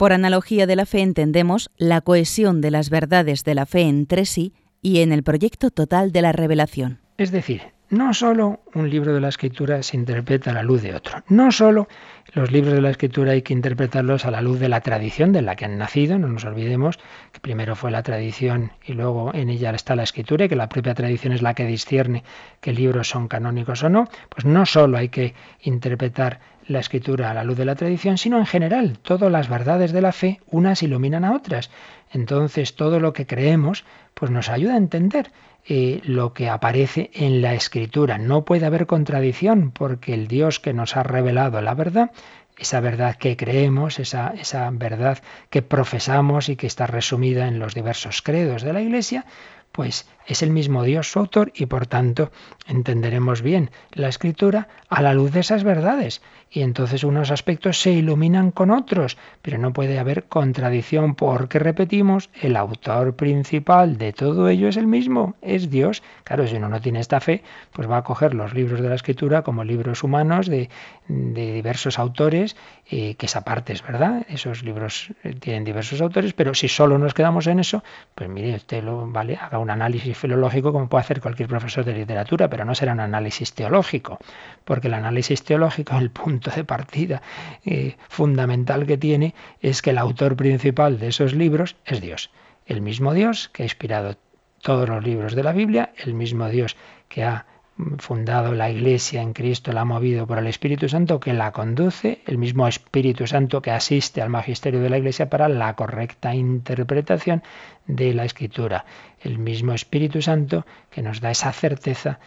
por analogía de la fe entendemos la cohesión de las verdades de la fe entre sí y en el proyecto total de la revelación. Es decir, no solo un libro de la escritura se interpreta a la luz de otro, no solo los libros de la escritura hay que interpretarlos a la luz de la tradición de la que han nacido, no nos olvidemos que primero fue la tradición y luego en ella está la escritura y que la propia tradición es la que discierne qué libros son canónicos o no, pues no solo hay que interpretar la escritura a la luz de la tradición, sino en general, todas las verdades de la fe, unas iluminan a otras. Entonces, todo lo que creemos, pues nos ayuda a entender eh, lo que aparece en la escritura. No puede haber contradicción, porque el Dios que nos ha revelado la verdad, esa verdad que creemos, esa, esa verdad que profesamos y que está resumida en los diversos credos de la Iglesia, pues es el mismo Dios su autor y por tanto entenderemos bien la escritura a la luz de esas verdades y entonces unos aspectos se iluminan con otros, pero no puede haber contradicción porque repetimos, el autor principal de todo ello es el mismo, es Dios. Claro, si uno no tiene esta fe, pues va a coger los libros de la escritura como libros humanos de, diversos autores, eh, que esa parte es verdad, esos libros eh, tienen diversos autores, pero si solo nos quedamos en eso, pues mire, usted lo vale, haga un análisis filológico como puede hacer cualquier profesor de literatura, pero no será un análisis teológico, porque el análisis teológico, el punto de partida eh, fundamental que tiene es que el autor principal de esos libros es Dios. El mismo Dios que ha inspirado todos los libros de la Biblia, el mismo Dios que ha fundado la Iglesia en Cristo, la ha movido por el Espíritu Santo que la conduce, el mismo Espíritu Santo que asiste al magisterio de la Iglesia para la correcta interpretación de la Escritura, el mismo Espíritu Santo que nos da esa certeza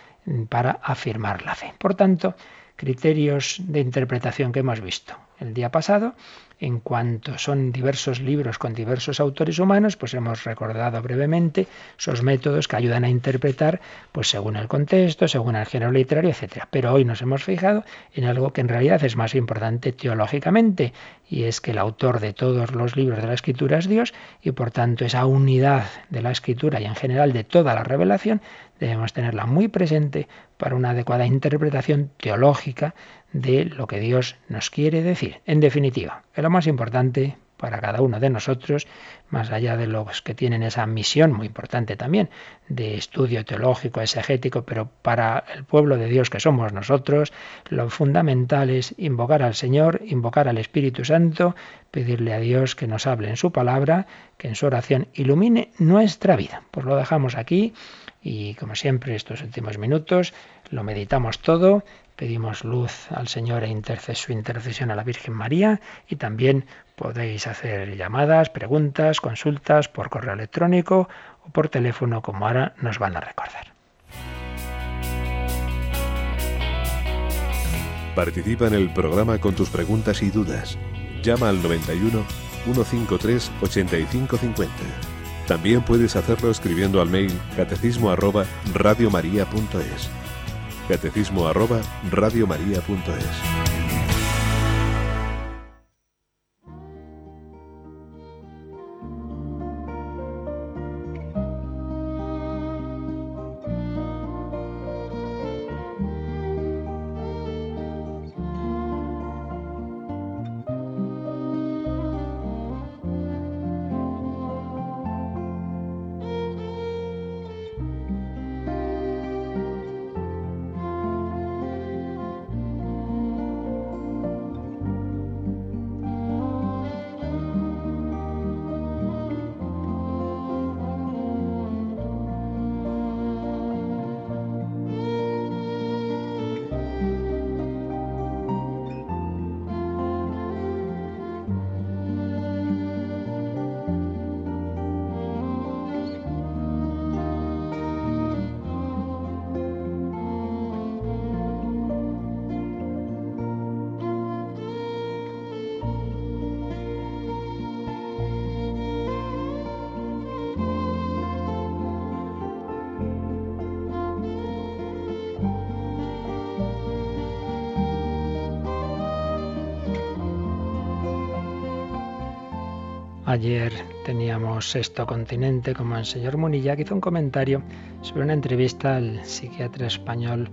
para afirmar la fe. Por tanto, criterios de interpretación que hemos visto el día pasado. En cuanto son diversos libros con diversos autores humanos, pues hemos recordado brevemente esos métodos que ayudan a interpretar, pues según el contexto, según el género literario, etc. Pero hoy nos hemos fijado en algo que en realidad es más importante teológicamente, y es que el autor de todos los libros de la Escritura es Dios, y por tanto esa unidad de la Escritura y en general de toda la revelación debemos tenerla muy presente para una adecuada interpretación teológica de lo que Dios nos quiere decir. En definitiva, que lo más importante para cada uno de nosotros, más allá de los que tienen esa misión muy importante también de estudio teológico, exegético, pero para el pueblo de Dios que somos nosotros, lo fundamental es invocar al Señor, invocar al Espíritu Santo, pedirle a Dios que nos hable en su palabra, que en su oración ilumine nuestra vida. Pues lo dejamos aquí y como siempre estos últimos minutos lo meditamos todo Pedimos luz al Señor e su intercesión a la Virgen María y también podéis hacer llamadas, preguntas, consultas por correo electrónico o por teléfono como ahora nos van a recordar. Participa en el programa con tus preguntas y dudas. Llama al 91 153 8550. También puedes hacerlo escribiendo al mail catecismo arroba catecismo arroba radiomaria.es. Ayer teníamos Sexto Continente como el señor Munilla que hizo un comentario sobre una entrevista al psiquiatra español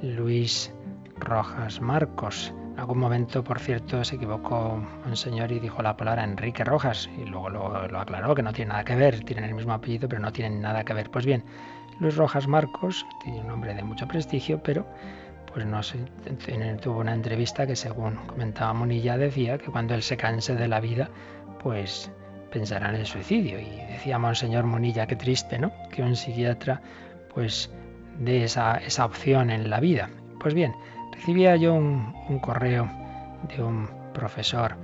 Luis Rojas Marcos. En algún momento, por cierto, se equivocó un señor y dijo la palabra Enrique Rojas y luego lo, aclaró que no tiene nada que ver, tienen el mismo apellido pero no tienen nada que ver. Pues bien, Luis Rojas Marcos tiene un nombre de mucho prestigio, pero pues no sé, tuvo una entrevista que según comentaba Munilla decía que cuando él se canse de la vida, pues pensarán en el suicidio. Y decía Monseñor Monilla, qué triste, ¿no? Que un psiquiatra pues dé esa, esa opción en la vida. Pues bien, recibía yo un, un correo de un profesor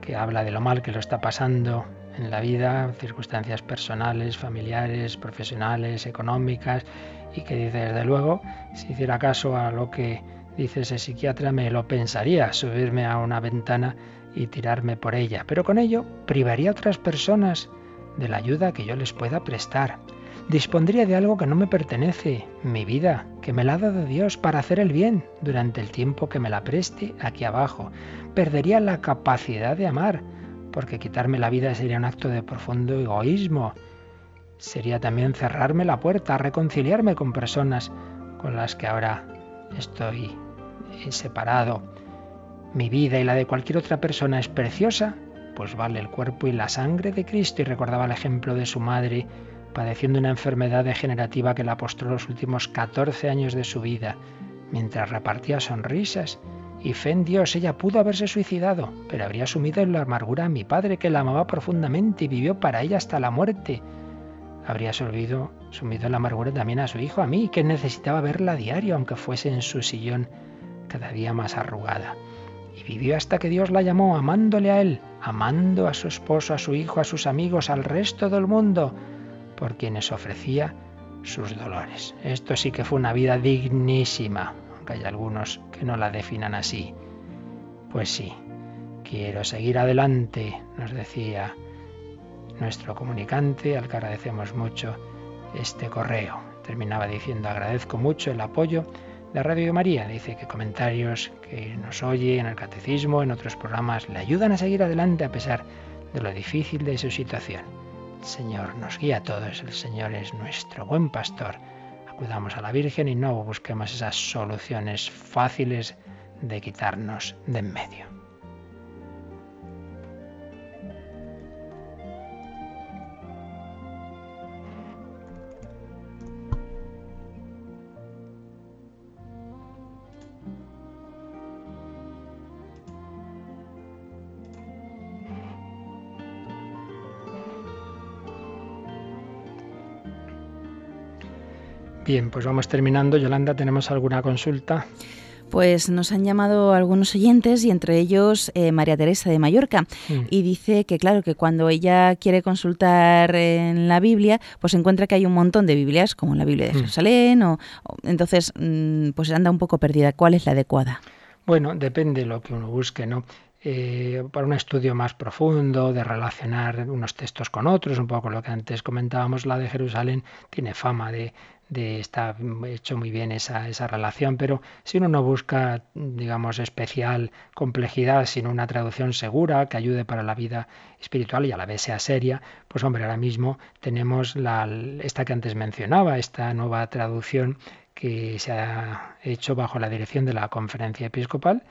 que habla de lo mal que lo está pasando en la vida, circunstancias personales, familiares, profesionales, económicas, y que dice, desde luego, si hiciera caso a lo que dice ese psiquiatra, me lo pensaría, subirme a una ventana y tirarme por ella, pero con ello privaría a otras personas de la ayuda que yo les pueda prestar. dispondría de algo que no me pertenece, mi vida, que me la ha dado Dios para hacer el bien durante el tiempo que me la preste aquí abajo. Perdería la capacidad de amar, porque quitarme la vida sería un acto de profundo egoísmo. Sería también cerrarme la puerta reconciliarme con personas con las que ahora estoy separado. Mi vida y la de cualquier otra persona es preciosa, pues vale el cuerpo y la sangre de Cristo y recordaba el ejemplo de su madre padeciendo una enfermedad degenerativa que la postró los últimos 14 años de su vida, mientras repartía sonrisas y fe en Dios. Ella pudo haberse suicidado, pero habría sumido en la amargura a mi padre, que la amaba profundamente y vivió para ella hasta la muerte. Habría sumido, sumido en la amargura también a su hijo, a mí, que necesitaba verla a diario, aunque fuese en su sillón cada día más arrugada. Y vivió hasta que Dios la llamó, amándole a él, amando a su esposo, a su hijo, a sus amigos, al resto del mundo, por quienes ofrecía sus dolores. Esto sí que fue una vida dignísima, aunque hay algunos que no la definan así. Pues sí, quiero seguir adelante, nos decía nuestro comunicante, al que agradecemos mucho este correo. Terminaba diciendo agradezco mucho el apoyo de Radio María. Dice que comentarios que nos oye en el catecismo, en otros programas, le ayudan a seguir adelante a pesar de lo difícil de su situación. El Señor nos guía a todos, el Señor es nuestro buen pastor. Acudamos a la Virgen y no busquemos esas soluciones fáciles de quitarnos de en medio. Bien, pues vamos terminando. Yolanda, ¿tenemos alguna consulta? Pues nos han llamado algunos oyentes y entre ellos eh, María Teresa de Mallorca mm. y dice que claro que cuando ella quiere consultar en la Biblia pues encuentra que hay un montón de Biblias como la Biblia de mm. Jerusalén o, entonces mm, pues anda un poco perdida. ¿Cuál es la adecuada? Bueno, depende de lo que uno busque, ¿no? Eh, para un estudio más profundo, de relacionar unos textos con otros, un poco lo que antes comentábamos, la de Jerusalén tiene fama de, de está hecho muy bien esa, esa relación, pero si uno no busca, digamos, especial complejidad, sino una traducción segura que ayude para la vida espiritual y a la vez sea seria, pues hombre, ahora mismo tenemos la, esta que antes mencionaba, esta nueva traducción que se ha hecho bajo la dirección de la conferencia episcopal,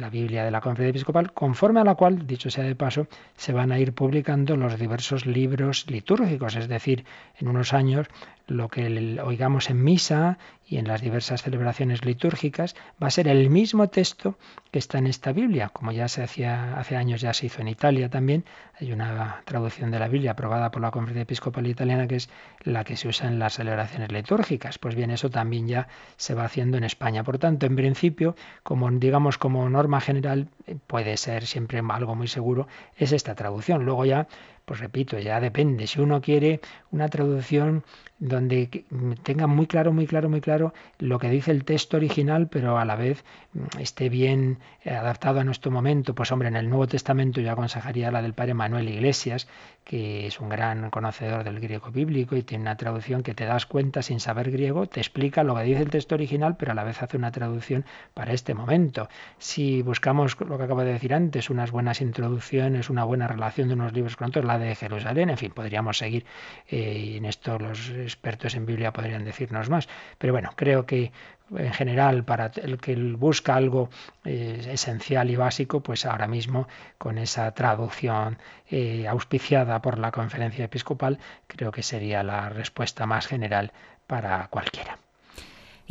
la Biblia de la Conferencia Episcopal, conforme a la cual, dicho sea de paso, se van a ir publicando los diversos libros litúrgicos, es decir, en unos años lo que oigamos en misa y en las diversas celebraciones litúrgicas va a ser el mismo texto que está en esta Biblia, como ya se hacía hace años, ya se hizo en Italia también. Hay una traducción de la Biblia aprobada por la Conferencia Episcopal Italiana que es la que se usa en las celebraciones litúrgicas. Pues bien, eso también ya se va haciendo en España. Por tanto, en principio, como digamos como norma general, puede ser siempre algo muy seguro, es esta traducción. Luego ya pues repito, ya depende. Si uno quiere una traducción donde tenga muy claro, muy claro, muy claro lo que dice el texto original, pero a la vez mm, esté bien adaptado a nuestro momento, pues hombre, en el Nuevo Testamento yo aconsejaría la del padre Manuel Iglesias, que es un gran conocedor del griego bíblico y tiene una traducción que te das cuenta sin saber griego, te explica lo que dice el texto original, pero a la vez hace una traducción para este momento. Si buscamos lo que acabo de decir antes, unas buenas introducciones, una buena relación de unos libros con otros, la de Jerusalén, en fin, podríamos seguir eh, en esto los expertos en Biblia podrían decirnos más. Pero bueno, creo que en general para el que busca algo eh, esencial y básico, pues ahora mismo con esa traducción eh, auspiciada por la conferencia episcopal, creo que sería la respuesta más general para cualquiera.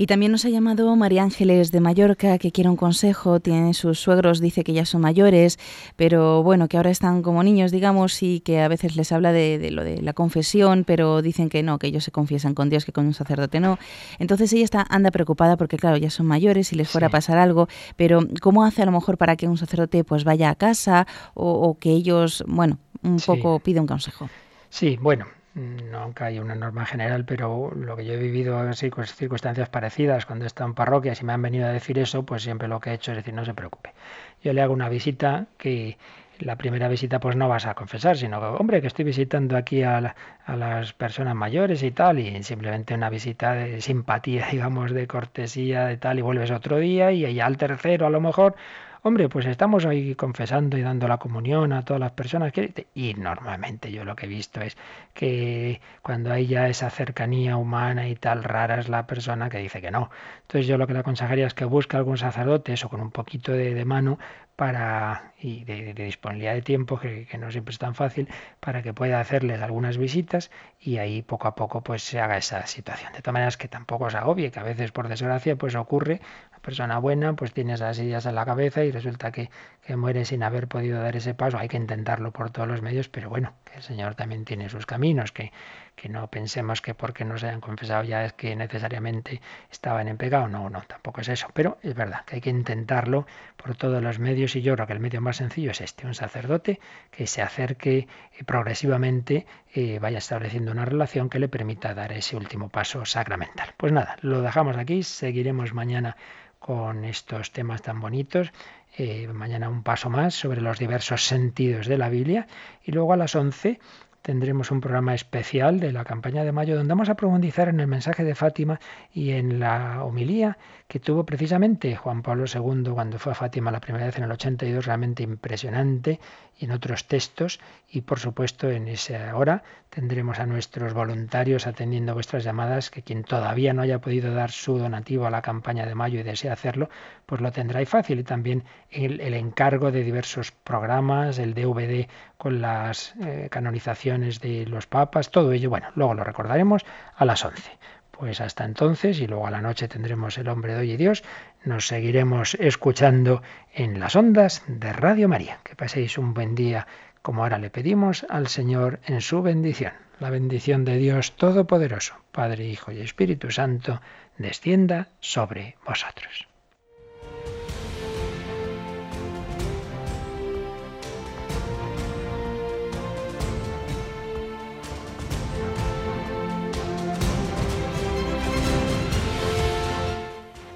Y también nos ha llamado María Ángeles de Mallorca, que quiere un consejo. Tiene sus suegros, dice que ya son mayores, pero bueno, que ahora están como niños, digamos, y que a veces les habla de, lo de la confesión, pero dicen que no, que ellos se confiesan con Dios, que con un sacerdote no. Entonces ella está, anda preocupada porque, claro, ya son mayores y les fuera a pasar algo, pero ¿cómo hace a lo mejor para que un sacerdote pues vaya a casa o, que ellos, bueno, un poco pida un consejo? Sí, bueno, nunca hay una norma general, pero lo que yo he vivido con circunstancias parecidas cuando he estado en parroquias y me han venido a decir eso, pues siempre lo que he hecho es decir, no se preocupe. Yo le hago una visita que la primera visita pues no vas a confesar, sino que, hombre, que estoy visitando aquí a, a las personas mayores y tal, y simplemente una visita de simpatía, digamos, de cortesía, de tal, y vuelves otro día y ya al tercero a lo mejor hombre, pues estamos hoy confesando y dando la comunión a todas las personas. Que... Y normalmente yo lo que he visto es que cuando hay ya esa cercanía humana y tal, rara es la persona que dice que no. Entonces yo lo que le aconsejaría es que busque algún sacerdote, eso con un poquito de, de mano, para y de, disponibilidad de tiempo que, no siempre es tan fácil para que pueda hacerles algunas visitas y ahí poco a poco pues se haga esa situación de todas maneras que tampoco os agobie que a veces por desgracia pues ocurre persona buena, pues tiene esas ideas en la cabeza y resulta que, que muere sin haber podido dar ese paso. Hay que intentarlo por todos los medios, pero bueno, el Señor también tiene sus caminos, que, que no pensemos que porque no se hayan confesado ya es que necesariamente estaban en pecado. No, no, tampoco es eso. Pero es verdad que hay que intentarlo por todos los medios y yo creo que el medio más sencillo es este, un sacerdote que se acerque progresivamente, eh, vaya estableciendo una relación que le permita dar ese último paso sacramental. Pues nada, lo dejamos aquí, seguiremos mañana con estos temas tan bonitos. Eh, mañana un paso más sobre los diversos sentidos de la Biblia y luego a las 11 tendremos un programa especial de la campaña de mayo donde vamos a profundizar en el mensaje de Fátima y en la homilía que tuvo precisamente Juan Pablo II cuando fue a Fátima la primera vez en el 82, realmente impresionante, y en otros textos, y por supuesto en esa hora tendremos a nuestros voluntarios atendiendo vuestras llamadas, que quien todavía no haya podido dar su donativo a la campaña de mayo y desea hacerlo, pues lo tendrá y fácil, y también el, encargo de diversos programas, el DVD con las eh, canonizaciones de los papas, todo ello, bueno, luego lo recordaremos a las 11. Pues hasta entonces, y luego a la noche tendremos El hombre de hoy y Dios, nos seguiremos escuchando en las ondas de Radio María. Que paséis un buen día, como ahora le pedimos al Señor en su bendición. La bendición de Dios Todopoderoso, Padre, Hijo y Espíritu Santo, descienda sobre vosotros.